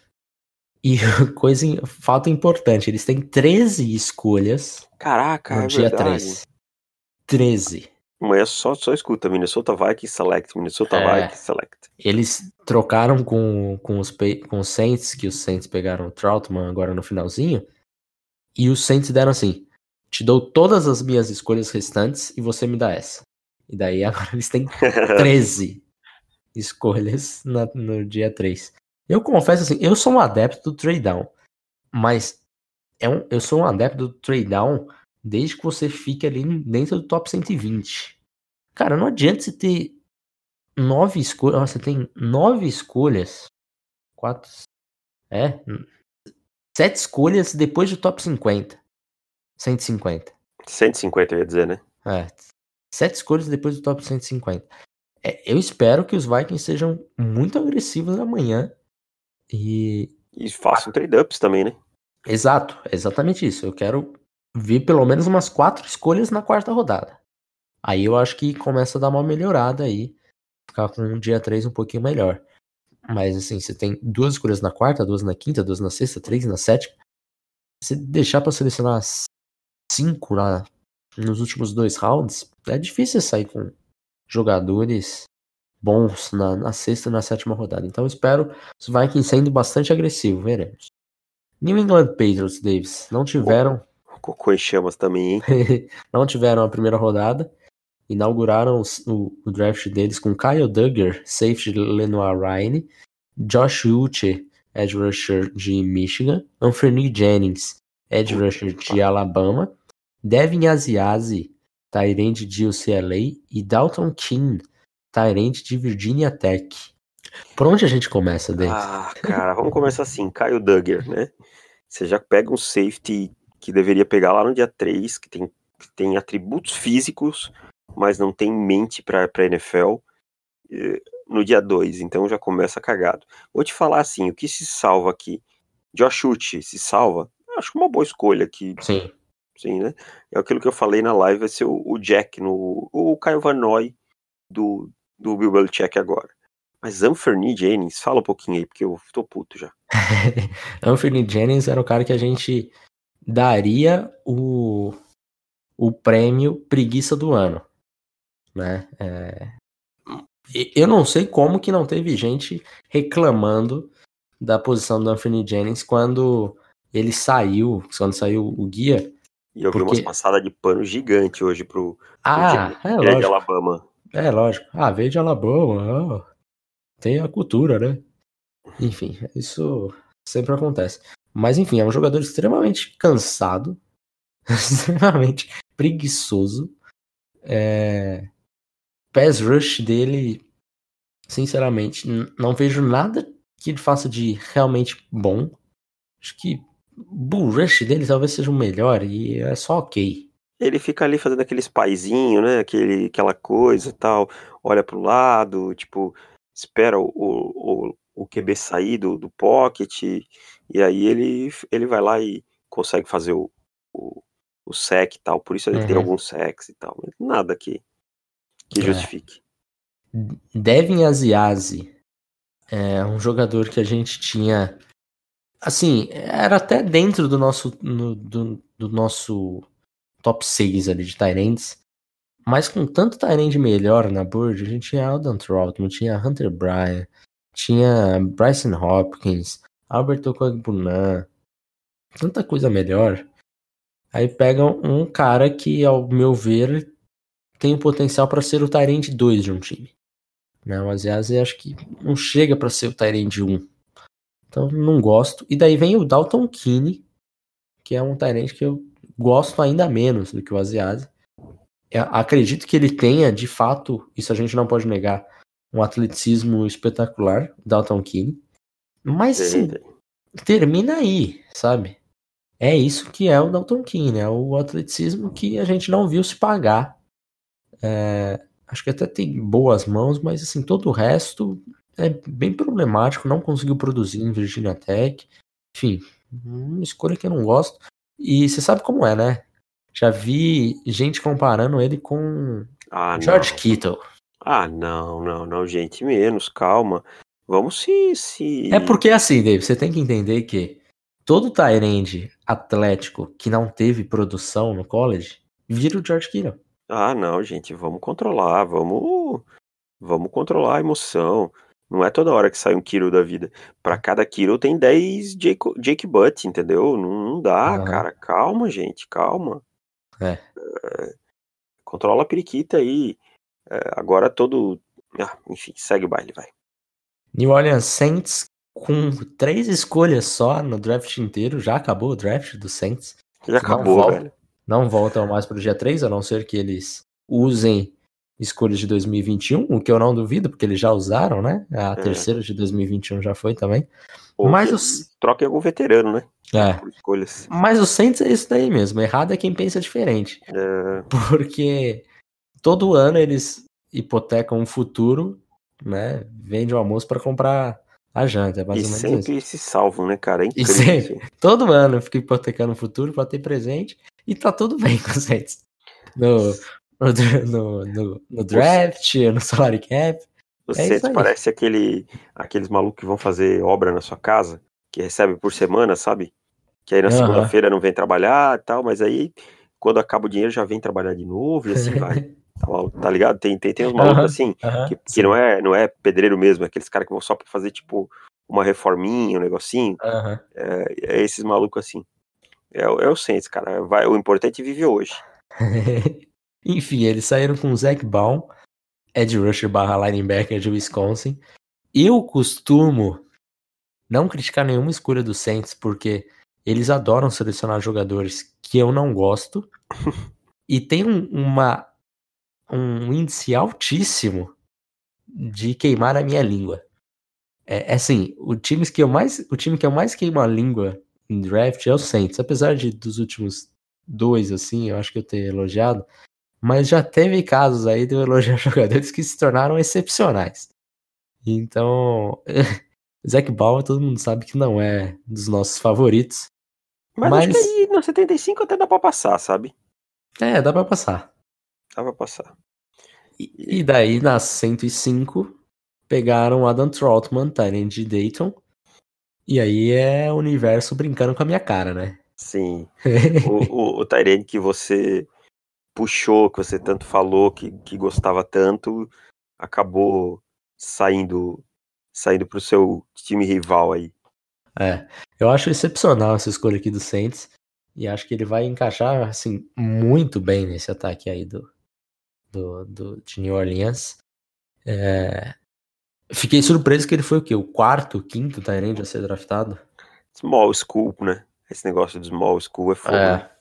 E coisa, fato importante, eles têm 13 escolhas. Caraca, no é dia verdade. 3. 13. Amanhã só, só escuta Minnesota Vikings Select, Minnesota é, Vikings Select. Eles trocaram com, com, os, com os Saints, que os Saints pegaram o Troutman agora no finalzinho, e os Saints deram assim, te dou todas as minhas escolhas restantes e você me dá essa. E daí agora eles têm 13 escolhas na, no dia 3. Eu confesso assim, eu sou um adepto do trade down, mas é um, eu sou um adepto do trade down desde que você fique ali dentro do top 120. Cara, não adianta você ter nove escolhas. Você tem nove escolhas. Quatro. É. Sete escolhas depois do top 50. 150. 150, eu ia dizer, né? É. Sete escolhas depois do top 150. É, eu espero que os Vikings sejam muito agressivos amanhã. E. E façam trade-ups também, né? Exato, exatamente isso. Eu quero vi pelo menos umas quatro escolhas na quarta rodada. Aí eu acho que começa a dar uma melhorada aí, ficar com um dia 3 um pouquinho melhor. Mas assim, você tem duas escolhas na quarta, duas na quinta, duas na sexta, três na sétima. Se deixar para selecionar cinco na, nos últimos dois rounds, é difícil sair com jogadores bons na, na sexta e na sétima rodada. Então espero os Vikings sendo bastante agressivo, veremos. New England Patriots, Davis, não tiveram Cocô em chamas também, hein? não tiveram a primeira rodada. Inauguraram o, o, draft deles com Kyle Duggar, safety de Lenoir Ryan, Josh Uche, edge rusher de Michigan, Anthony Jennings, edge rusher de Alabama, Devin Asiasi, Tyrande de UCLA e Dalton King, Tyrande de Virginia Tech. Por onde a gente começa, David? Ah, cara, vamos começar assim, Kyle Duggar, né? Você já pega um safety que deveria pegar lá no dia 3, que tem, que tem atributos físicos, mas não tem mente para a NFL no dia 2, então já começa cagado. Vou te falar assim, o que se salva aqui? Josh Uchi se salva? Acho que uma boa escolha aqui. Sim. Sim, né? É aquilo que eu falei na live, vai ser o, o Jack, no, o Caio Vanoy do, do Bill Belichick agora. Mas Anthony Jennings, fala um pouquinho aí, porque eu tô puto já. Anthony Jennings era o cara que a gente daria o, o prêmio preguiça do ano, né? É... Eu não sei como que não teve gente reclamando da posição do Anthony Jennings quando ele saiu, quando saiu o guia. E eu porque... vi umas passadas de pano gigante hoje pro, ah, pro é lógico. de Alabama. É lógico. Ah, veio de Alabama. Oh, tem a cultura, né? Enfim, isso sempre acontece. Mas enfim, é um jogador extremamente cansado, extremamente preguiçoso. É... Pass rush dele, sinceramente, não vejo nada que ele faça de realmente bom. Acho que o bull rush dele talvez seja o melhor e é só ok. Ele fica ali fazendo aqueles paizinhos, né? Aquele, aquela coisa tal, olha pro lado, tipo, espera o, o, o QB sair do, do pocket, e aí ele, ele vai lá e consegue fazer o, o, o sec e tal, por isso ele uhum. tem alguns secs e tal, nada que, que é. justifique. Devin Asiasi é um jogador que a gente tinha, assim, era até dentro do nosso, no, do, do nosso top 6 ali de Tyrants, mas com tanto Tyrande melhor na board, a gente tinha Alden Troutman, tinha Hunter Bryan, tinha Bryson Hopkins, Albert Okwagbunan, tanta coisa melhor. Aí pegam um cara que, ao meu ver, tem o potencial para ser o Tyrande 2 de um time. Né? O Aziazi acho que não chega para ser o Tyrande 1. Então não gosto. E daí vem o Dalton Keane, que é um Tyrande que eu gosto ainda menos do que o Aziazi. É, acredito que ele tenha, de fato, isso a gente não pode negar, um atleticismo espetacular, Dalton Keane. Mas sim, termina aí, sabe? É isso que é o Dalton Keane, é o atleticismo que a gente não viu se pagar. É, acho que até tem boas mãos, mas assim, todo o resto é bem problemático, não conseguiu produzir em Virginia Tech. Enfim, uma escolha que eu não gosto. E você sabe como é, né? Já vi gente comparando ele com ah, George não. Kittle. Ah, não, não, não, gente, menos, calma. Vamos se, se. É porque assim, Dave, você tem que entender que todo Tyrande atlético que não teve produção no college vira o George Kittle. Ah, não, gente, vamos controlar, vamos, vamos controlar a emoção. Não é toda hora que sai um Kiro da vida. Para cada Kiro tem 10 Jake, Jake Butt, entendeu? Não, não dá, uhum. cara. Calma, gente, calma. É. é. controla a periquita aí. É, agora todo. Ah, enfim, segue o baile, vai. New Orleans Saints com três escolhas só no draft inteiro. Já acabou o draft do Saints. Já acabou, volta, velho. Não voltam mais pro dia 3, a não ser que eles usem escolhas de 2021, o que eu não duvido, porque eles já usaram, né? A é. terceira de 2021 já foi também. Ou Mas os... Troquem algum veterano, né? É. escolhas. Mas o Saints é isso daí mesmo. Errado é quem pensa diferente. É. Porque todo ano eles hipotecam um futuro, né? Vende o almoço para comprar a janta. É mais e ou menos sempre isso. se salvam, né, cara? É incrível. E sempre, todo ano fica hipotecando o futuro para ter presente e tá tudo bem com o Saints. No, no, no, no draft, no salary cap. É Saints parece aquele, aqueles malucos que vão fazer obra na sua casa, que recebe por semana, sabe? Que aí na uhum. segunda-feira não vem trabalhar e tal, mas aí quando acaba o dinheiro já vem trabalhar de novo e assim vai. Tá, tá ligado? Tem, tem, tem uns malucos uhum, assim, uhum, que, que não, é, não é pedreiro mesmo, é aqueles caras que vão só pra fazer, tipo, uma reforminha, um negocinho. É, é, esses malucos assim. É, é o Saints, cara. Vai, o importante é viver hoje. Enfim, eles saíram com o Zac Baum, Ed Rusher barra linebacker de Wisconsin. Eu costumo não criticar nenhuma escolha do Saints, porque eles adoram selecionar jogadores que eu não gosto. e tem um, uma, um índice altíssimo de queimar a minha língua. É, é, assim, o time que eu mais, o time que eu mais queimo a língua em draft é o Saints, apesar de dos últimos dois assim, eu acho que eu ter elogiado, mas já teve casos aí de eu elogiar jogadores que se tornaram excepcionais. Então, Zac Bauer todo mundo sabe que não é dos nossos favoritos. Mas, mas... acho que aí no 75 até dá pra passar, sabe? É, dá pra passar. Dá pra passar. E, e daí, na 105, pegaram Adam Troutman, Tyrant de Dayton. E aí é o universo brincando com a minha cara, né? Sim. o, o, o Tyrant que você puxou, que você tanto falou, que, que gostava tanto, acabou saindo saindo pro seu time rival aí. É, eu acho excepcional essa escolha aqui do Saints e acho que ele vai encaixar assim muito bem nesse ataque aí do, do, do de New Orleans. É, fiquei surpreso que ele foi o quê? O quarto, quinto Tyrande a ser draftado? Small school, né? Esse negócio de small school é foda.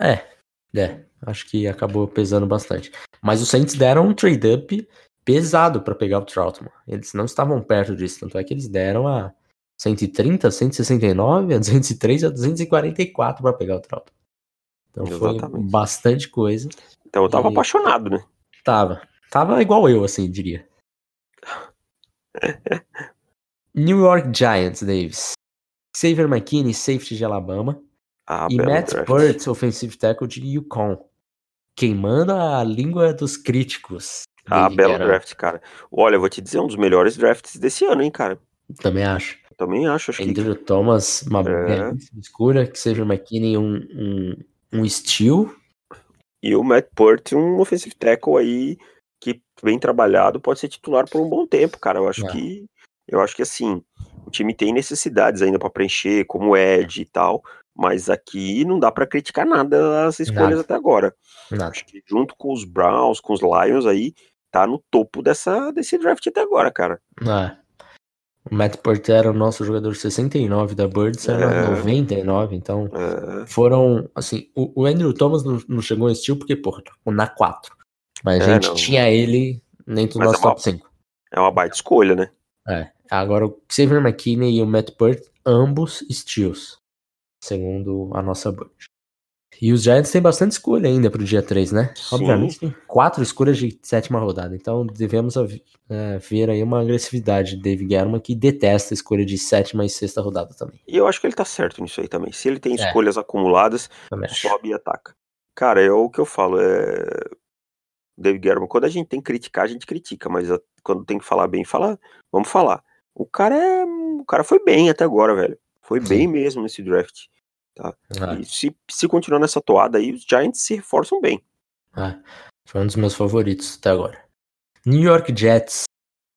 É, é, é, acho que acabou pesando bastante. Mas os Saints deram um trade-up pesado para pegar o Troutman. Eles não estavam perto disso, tanto é que eles deram a 130, 169, a 203, a 244 para pegar o Troutman. Então Exatamente. foi bastante coisa. Então eu tava e... apaixonado, né? Tava. Tava igual eu, assim, diria. New York Giants, Davis. Xavier McKinney, safety de Alabama. Ah, e Matt Burt, offensive tackle de Yukon. Queimando a língua dos críticos. Ah, belo era... draft, cara. Olha, eu vou te dizer, um dos melhores drafts desse ano, hein, cara. Também acho. Também acho, acho Andrew que... Thomas, uma é. escura, que seja McKinney um, um, um steel. E o Matt Purt, um offensive tackle aí que bem trabalhado, pode ser titular por um bom tempo, cara. Eu acho é. que eu acho que assim, o time tem necessidades ainda para preencher, como Ed e tal, mas aqui não dá para criticar nada as escolhas nada. até agora. Nada. Acho que junto com os Browns, com os Lions aí, tá no topo dessa, desse draft até agora, cara. É. O Matt Porter era o nosso jogador 69 da Birds, era é. 99, então é. foram, assim, o, o, Andrew Thomas não, não chegou em estilo porque, porra, na 4. Mas a é, gente não. tinha ele dentro do Mas nosso é uma, top 5. É uma baita escolha, né? É. Agora o Xavier McKinney e o Matt Burt, ambos steals, segundo a nossa Bird. E os Giants têm bastante escolha ainda para o dia 3, né? Sim. Obviamente tem quatro escolhas de sétima rodada. Então devemos é, ver aí uma agressividade de Dave Guerrero que detesta a escolha de sétima e sexta rodada também. E eu acho que ele tá certo nisso aí também. Se ele tem é. escolhas acumuladas, sobe e ataca. Cara, é o que eu falo. É... Dave Guerrero, quando a gente tem que criticar, a gente critica, mas quando tem que falar bem, fala, vamos falar. O cara é. O cara foi bem até agora, velho. Foi Sim. bem mesmo nesse draft. Tá? Ah. E se, se continuar nessa toada aí, os Giants se reforçam bem. Ah, foi um dos meus favoritos até agora. New York Jets,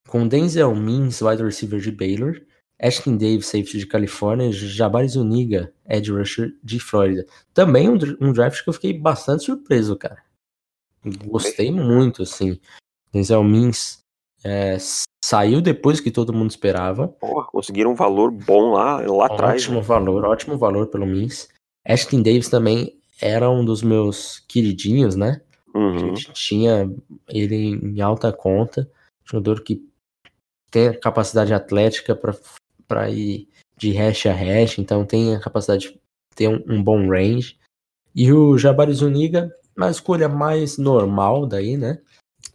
com Denzel Mims, wide receiver de Baylor, Ashton Davis, safety de Califórnia, Jabari Zuniga, edge rusher de Flórida. Também um, um draft que eu fiquei bastante surpreso, cara. Gostei muito, assim. Denzel Mims é, saiu depois que todo mundo esperava. Porra, conseguiram um valor bom lá, lá atrás. Ótimo né? valor, ótimo valor pelo Mims. Ashton Davis também era um dos meus queridinhos, né? Uhum. A gente tinha ele em alta conta. Jogador que tem a capacidade atlética para ir de hash a hash, então tem a capacidade de ter um, um bom range. E o Jabari Zuniga, uma escolha mais normal daí, né?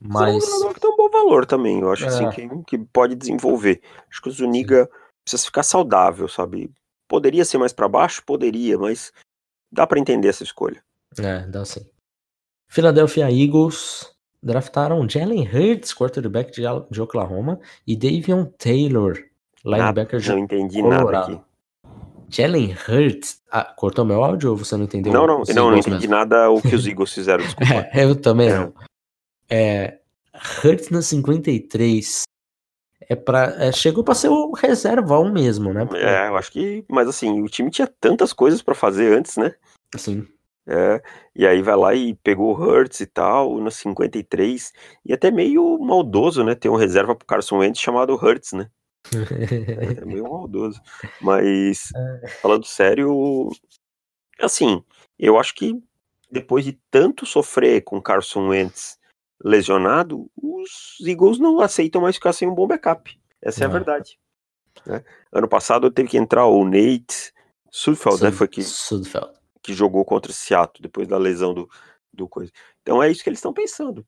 Mas. É um que valor também, eu acho assim, é. assim, que, que pode desenvolver. Acho que o Zuniga precisa ficar saudável, sabe? Poderia ser mais para baixo? Poderia, mas dá para entender essa escolha. É, dá sim. Philadelphia Eagles draftaram Jalen Hurts, quarterback de, de Oklahoma, e Davion Taylor, linebacker de Não entendi Colorado. nada aqui. Jalen Hurts. Ah, cortou meu áudio ou você não entendeu? Não, não, não, não entendi mesmo? nada o que os Eagles fizeram, desculpa. é, eu também é. não. É, Hurts na 53. é para é, chegou para ser o reservão mesmo, né? Porque... É, eu acho que, mas assim, o time tinha tantas coisas para fazer antes, né? Sim. É, e aí vai lá e pegou o Hurts e tal, no 53, e até meio maldoso, né? Ter um reserva pro Carson Wentz chamado Hurts, né? é, meio maldoso. Mas, falando sério, assim, eu acho que depois de tanto sofrer com Carson Wentz lesionado, os Eagles não aceitam mais ficar sem um bom backup. Essa é a verdade. Né? Ano passado teve que entrar o Nate Sudfeld, né? Foi que, Sudfeld. que jogou contra o Seattle depois da lesão do, do coisa. Então é isso que eles estão pensando.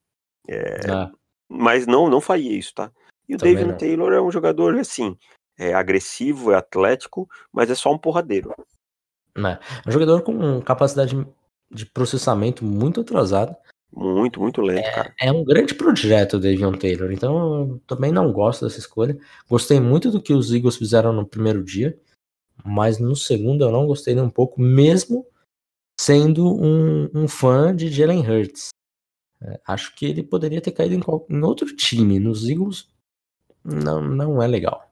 É, ah. Mas não, não faria isso, tá? E o David Taylor é um jogador assim, é agressivo, é atlético, mas é só um porradeiro. É um jogador com capacidade de processamento muito atrasada. Muito, muito lento, é, cara. É um grande projeto o Davion Taylor, então eu também não gosto dessa escolha. Gostei muito do que os Eagles fizeram no primeiro dia, mas no segundo eu não gostei nem um pouco, mesmo sendo um, um fã de Jalen Hurts. É, acho que ele poderia ter caído em, em, outro time. Nos Eagles não, não é legal.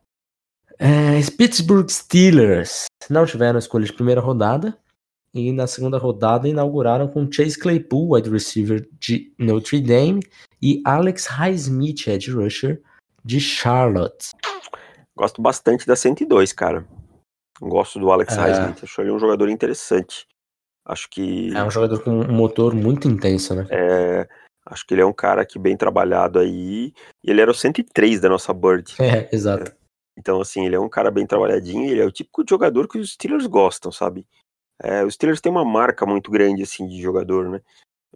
É, Pittsburgh Steelers não tiveram escolha de primeira rodada, e na segunda rodada inauguraram com Chase Claypool, wide receiver de Notre Dame, e Alex Highsmith, edge rusher de Charlotte. Gosto bastante da 102, cara. Gosto do Alex é... Highsmith, acho ele um jogador interessante. Acho que. É um jogador com um motor muito intenso, né? É. Acho que ele é um cara que bem trabalhado aí. E ele era o 103 da nossa Bird. É, exato. É. Então, assim, ele é um cara bem trabalhadinho. Ele é o típico de jogador que os Steelers gostam, sabe? É, os Steelers têm uma marca muito grande, assim, de jogador, né?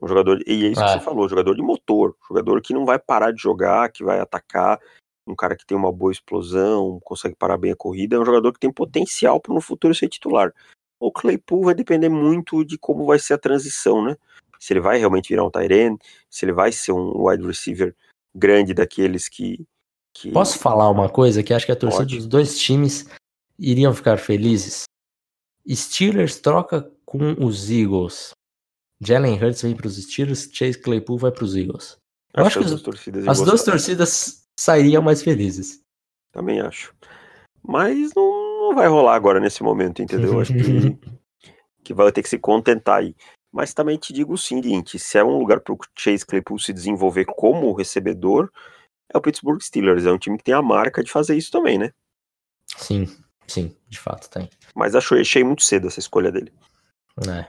Um jogador, e é isso que você falou, jogador de motor, jogador que não vai parar de jogar, que vai atacar, um cara que tem uma boa explosão, consegue parar bem a corrida, é um jogador que tem potencial para no futuro ser titular. O Claypool vai depender muito de como vai ser a transição, né? Se ele vai realmente virar um Tyrene, se ele vai ser um wide receiver grande daqueles que. que... Posso falar uma coisa que acho que a torcida Pode. dos dois times iriam ficar felizes? Steelers troca com os Eagles. Jalen Hurts vem para os Steelers, Chase Claypool vai para os Eagles. Eu acho, acho que as, torcidas as duas torcidas sairiam mais felizes. Também acho. Mas não, não vai rolar agora nesse momento, entendeu? Acho que, que vai ter que se contentar aí. Mas também te digo o seguinte: se é um lugar para o Chase Claypool se desenvolver como recebedor, é o Pittsburgh Steelers. É um time que tem a marca de fazer isso também, né? Sim, sim, de fato tem. Mas achei, achei muito cedo essa escolha dele. É.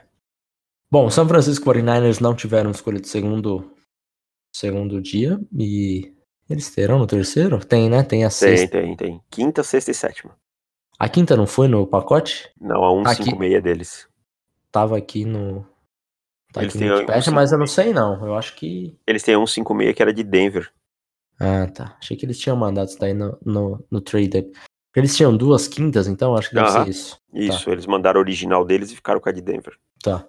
Bom, São Francisco 49ers não tiveram escolha de segundo, segundo dia e eles terão no terceiro? Tem, né? Tem a sexta. Tem, tem, tem. Quinta, sexta e sétima. A quinta não foi no pacote? Não, a 156 aqui... deles. Tava aqui no. Tá eles aqui no Wikipedia, mas eu não sei não. Eu acho que. Eles têm a 156 que era de Denver. Ah, tá. Achei que eles tinham mandado isso daí no, no, no trade. Eles tinham duas quintas, então acho que deve ser isso. Isso, tá. eles mandaram o original deles e ficaram com a de Denver. Tá.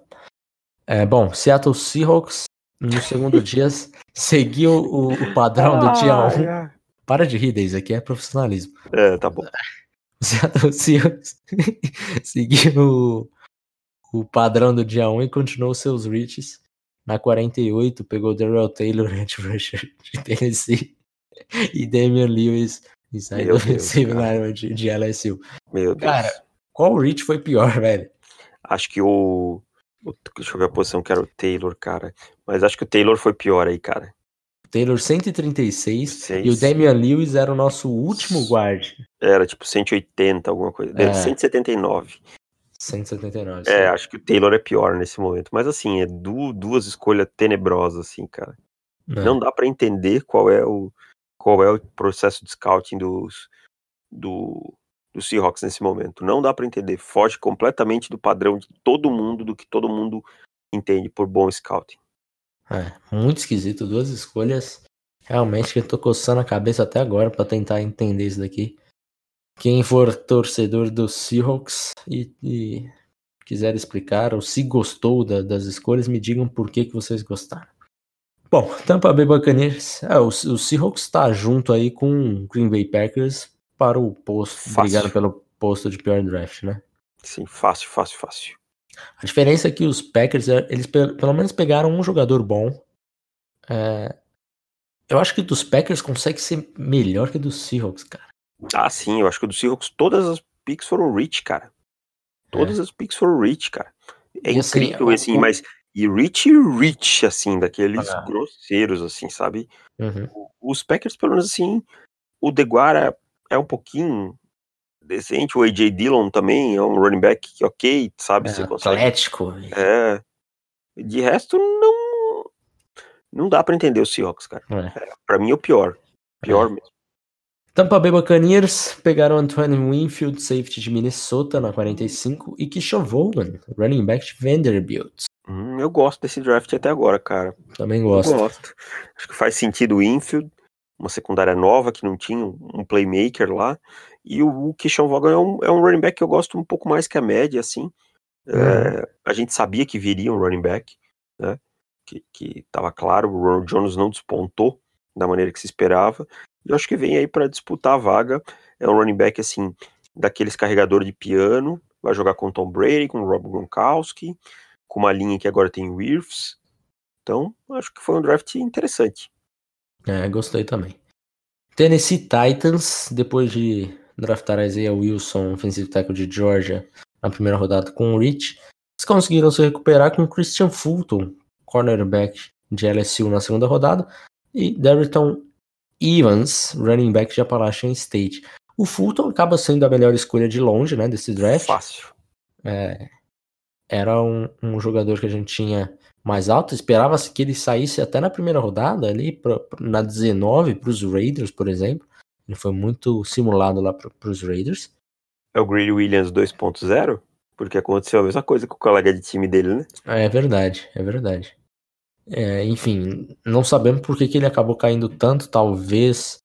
É, bom, Seattle Seahawks no segundo dia seguiu o, o padrão do dia 1. Um. Para de rir, Deise, aqui é profissionalismo. É, tá bom. O Seattle Seahawks seguiu o, o padrão do dia 1 um e continuou seus reaches. Na 48, pegou Darrell Taylor, Ed Rusher de Tennessee e Damian Lewis Inside Offensive Lineman de, de LSU. Meu Deus. Cara, qual reach foi pior, velho? Acho que o, o. Deixa eu ver a posição que era o Taylor, cara. Mas acho que o Taylor foi pior aí, cara. Taylor 136 Seis. e o Damian Lewis era o nosso último guard. Era tipo 180, alguma coisa. É. 179. 179. É, acho que o Taylor é pior nesse momento. Mas assim, é du duas escolhas tenebrosas, assim, cara. É. Não dá para entender qual é o, qual é o processo de scouting dos, do, do Seahawks nesse momento. Não dá para entender. Foge completamente do padrão de todo mundo, do que todo mundo entende por bom scouting. É, muito esquisito. Duas escolhas realmente que eu tô coçando a cabeça até agora para tentar entender isso daqui. Quem for torcedor dos Seahawks e, e quiser explicar ou se gostou da, das escolhas, me digam por que, que vocês gostaram. Bom, Tampa Bay Buccaneers, é, o, o Seahawks está junto aí com o Green Bay Packers para o posto, obrigado pelo posto de pior draft, né? Sim, fácil, fácil, fácil. A diferença é que os Packers, é, eles pelo menos pegaram um jogador bom. É, Eu acho que dos Packers consegue ser melhor que dos Seahawks, cara. Ah, sim, eu acho que dos Seahawks todas as picks foram rich, cara. Todas é. as picks foram rich, cara. É e assim, incrível, assim, assim o... mas. E rich rich, assim, daqueles ah. grosseiros, assim, sabe? Uhum. Os Packers, pelo menos, assim, o Deguara é um pouquinho decente, o AJ Dillon também é um running back ok, sabe? É, atlético. É. De resto, não. Não dá para entender o Seahawks, cara. É. É, pra mim é o pior. Pior é. mesmo. Tampa Bay Buccaneers pegaram Antoine Winfield, safety de Minnesota, na 45, e Kishon Vaughan, running back de Vanderbilt. Hum, eu gosto desse draft até agora, cara. Também gosto. Eu gosto. Acho que faz sentido o Winfield, uma secundária nova que não tinha um playmaker lá. E o, o Kishon Vaughan é um, é um running back que eu gosto um pouco mais que a média, assim. É, uhum. a gente sabia que viria um running back, né? Que, que tava claro, o Ronald Jones não despontou da maneira que se esperava. E eu acho que vem aí para disputar a vaga. É um running back, assim, daqueles carregadores de piano. Vai jogar com Tom Brady, com Rob Gronkowski, com uma linha que agora tem Wirfs. Então, acho que foi um draft interessante. É, gostei também. Tennessee Titans, depois de draftar Isaiah Wilson, ofensivo tackle de Georgia, na primeira rodada com o Rich, eles conseguiram se recuperar com Christian Fulton, cornerback de LSU na segunda rodada, e Derriton Evans, running back de Appalachian State. O Fulton acaba sendo a melhor escolha de longe, né, desse draft. Fácil. É, era um, um, jogador que a gente tinha mais alto, esperava-se que ele saísse até na primeira rodada, ali pra, na 19, para os Raiders, por exemplo. Ele foi muito simulado lá para os Raiders. É o Greedy Williams 2.0? Porque aconteceu a mesma coisa com o colega de time dele, né? É verdade, é verdade. É, enfim, não sabemos por que, que ele acabou caindo tanto, talvez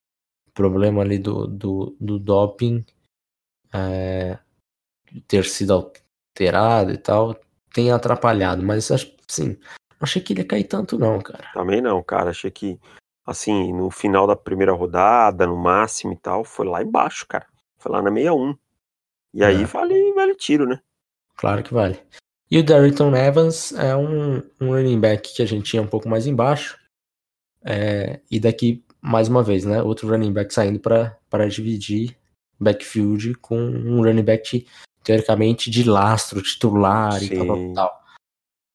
problema ali do, do, do doping é, ter sido alterado e tal tenha atrapalhado, mas assim, não achei que ele ia cair tanto não, cara. Também não, cara, achei que assim, no final da primeira rodada, no máximo e tal, foi lá embaixo, cara. Foi lá na 61. E aí é. vale, vale tiro, né? Claro que vale. E o Darrington Evans é um, um running back que a gente tinha um pouco mais embaixo. É, e daqui, mais uma vez, né? Outro running back saindo para dividir backfield com um running back teoricamente de lastro, titular Sim. e tal, tal, tal.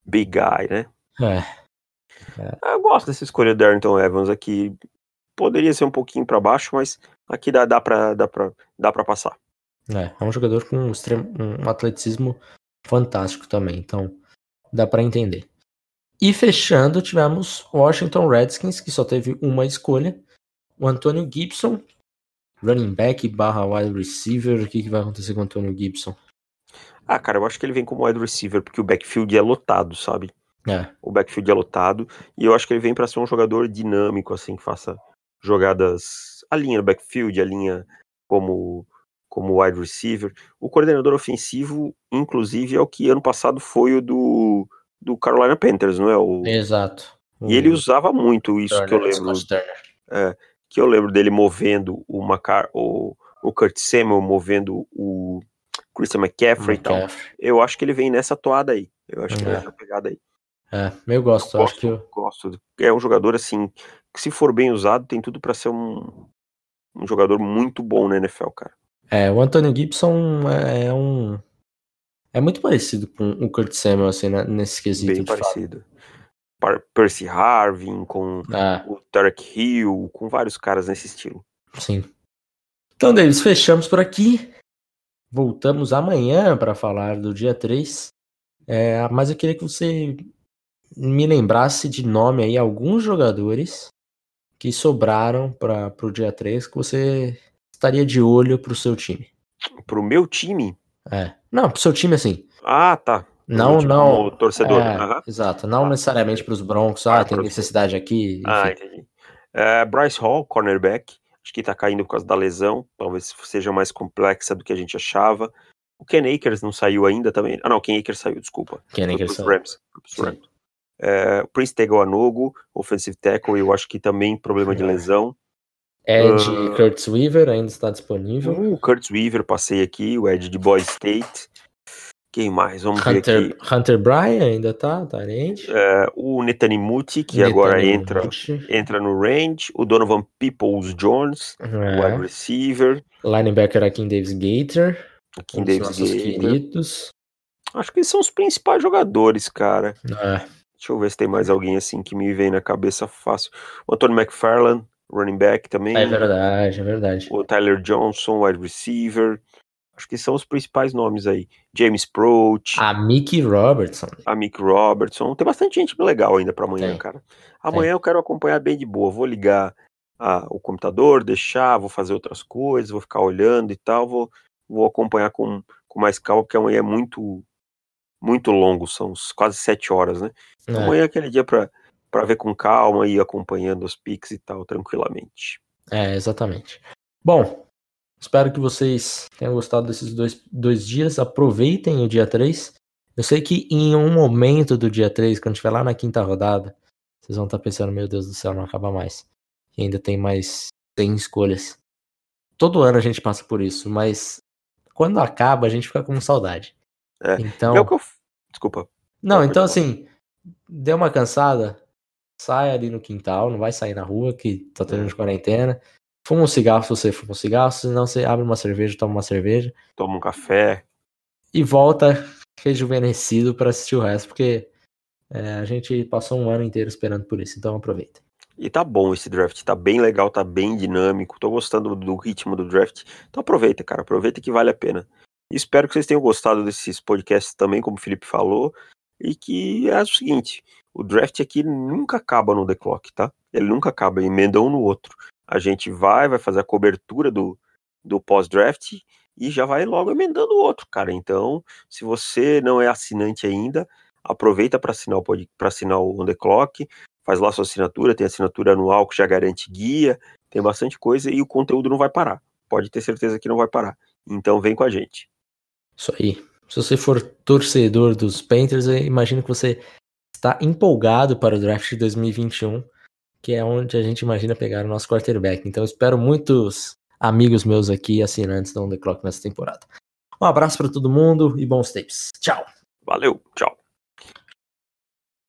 Big guy, né? É. é. Eu gosto dessa escolha do Darrington Evans aqui. Poderia ser um pouquinho para baixo, mas aqui dá, dá, para dá, pra, dá pra passar. É, é um jogador com um, extremo, um atleticismo fantástico também, então dá para entender. E fechando, tivemos Washington Redskins, que só teve uma escolha. O Antônio Gibson, running back barra wide receiver. O que, que vai acontecer com o Antônio Gibson? Ah, cara, eu acho que ele vem como wide receiver, porque o backfield é lotado, sabe? É. O backfield é lotado. E eu acho que ele vem para ser um jogador dinâmico, assim, que faça jogadas. A linha do backfield, a linha como como wide receiver. O coordenador ofensivo, inclusive, é o que ano passado foi o do, do Carolina Panthers, não é? O... Exato. E ele usava muito isso Turner, que eu lembro. É, que eu lembro dele movendo o Macar, o, o Kurt Samuel movendo o Christian McCaffrey, McCaffrey. e tal. Eu acho que ele vem nessa toada aí. Eu acho é. que ele é nessa pegada aí. É, eu gosto, eu gosto, acho que eu... gosto. É um jogador assim que se for bem usado tem tudo para ser um, um jogador muito bom na NFL, cara. É, o Anthony Gibson é, é um. É muito parecido com o Kurt Samuel, assim, né, nesse quesito. Bem parecido. Percy Harvin, com é. o Tarek Hill, com vários caras nesse estilo. Sim. Então, Davis, fechamos por aqui. Voltamos amanhã para falar do dia 3. É, mas eu queria que você me lembrasse de nome aí alguns jogadores que sobraram para o dia 3 que você estaria de olho pro seu time? Pro meu time? É. Não, pro seu time assim. Ah, tá. Não, não. torcedor. É, uhum. Exato. Não ah, necessariamente para os Broncos. Ah, ah tem necessidade aqui. Ah, enfim. Ah, entendi. É, Bryce Hall, cornerback. Acho que tá caindo por causa da lesão. Talvez seja mais complexa do que a gente achava. O Ken Akers não saiu ainda também. Ah, não, Ken Akers saiu, desculpa. Ken Akers saiu. Rams. Rams. É, o Prince Tegoanogo, offensive tackle, eu acho que também problema de é. lesão. Ed uh, Curtis Weaver ainda está disponível. O Curtis Weaver, passei aqui, o Ed de Boy State. Quem mais? Vamos Hunter, ver aqui. Hunter Bryan ainda tá, tá É, o Netanimuti, que agora entra, entra no range. O Donovan Peoples Jones, é. wide receiver. Linebacker aqui em Davis Gator. Aqui em Davis Gator. queridos. Acho que eles são os principais jogadores, cara. É. Deixa eu ver se tem mais alguém assim que me vem na cabeça fácil. O Antônio McFarland, running back também. É verdade, é verdade. O Tyler Johnson, wide receiver. Acho que são os principais nomes aí. James Proch. A Mickey Robertson. A Mick Robertson. Tem bastante gente legal ainda para amanhã, Tem. cara. Amanhã eu quero acompanhar bem de boa. Vou ligar a, o computador, deixar, vou fazer outras coisas, vou ficar olhando e tal. Vou, vou acompanhar com, com mais calma, porque amanhã é muito muito longo, são quase sete horas, né? É. Amanhã é aquele dia para para ver com calma e ir acompanhando os pics e tal, tranquilamente. É, exatamente. Bom, espero que vocês tenham gostado desses dois, dois dias. Aproveitem o dia 3. Eu sei que em um momento do dia 3, quando estiver lá na quinta rodada, vocês vão estar pensando, meu Deus do céu, não acaba mais. E ainda tem mais 100 escolhas. Todo ano a gente passa por isso, mas quando acaba a gente fica com saudade. É, Então, É eu. Desculpa. não, pode então assim, deu uma cansada, sai ali no quintal, não vai sair na rua que tá tendo É. de quarentena. Fuma um cigarro se você fuma um cigarro, senão você abre uma cerveja, toma uma cerveja Toma um café. e volta rejuvenescido para assistir o resto, porque é, a gente passou um ano inteiro esperando por isso, então aproveita. E tá bom esse draft, tá bem legal, tá bem dinâmico, tô gostando do ritmo do draft. Então aproveita, cara, aproveita que vale a pena. Espero que vocês tenham gostado desses podcasts também, como o Felipe falou, e que é o seguinte, o draft aqui nunca acaba no The Clock, tá? Ele nunca acaba, emenda um no outro. A gente vai, vai fazer a cobertura do, do pós-draft e já vai logo emendando o outro, cara. Então, se você não é assinante ainda, aproveita para assinar assinar o On The Clock, faz lá sua assinatura, tem assinatura anual que já garante guia, tem bastante coisa e o conteúdo não vai parar. Pode ter certeza que não vai parar. Então vem com a gente. Isso aí. Se você for torcedor dos Panthers, eu imagino que você está empolgado para o draft de 2021, que é onde a gente imagina pegar o nosso quarterback. Então espero muitos amigos meus aqui assinantes da On The Clock nessa temporada. Um abraço para todo mundo e bons tapes. Tchau! Valeu, tchau.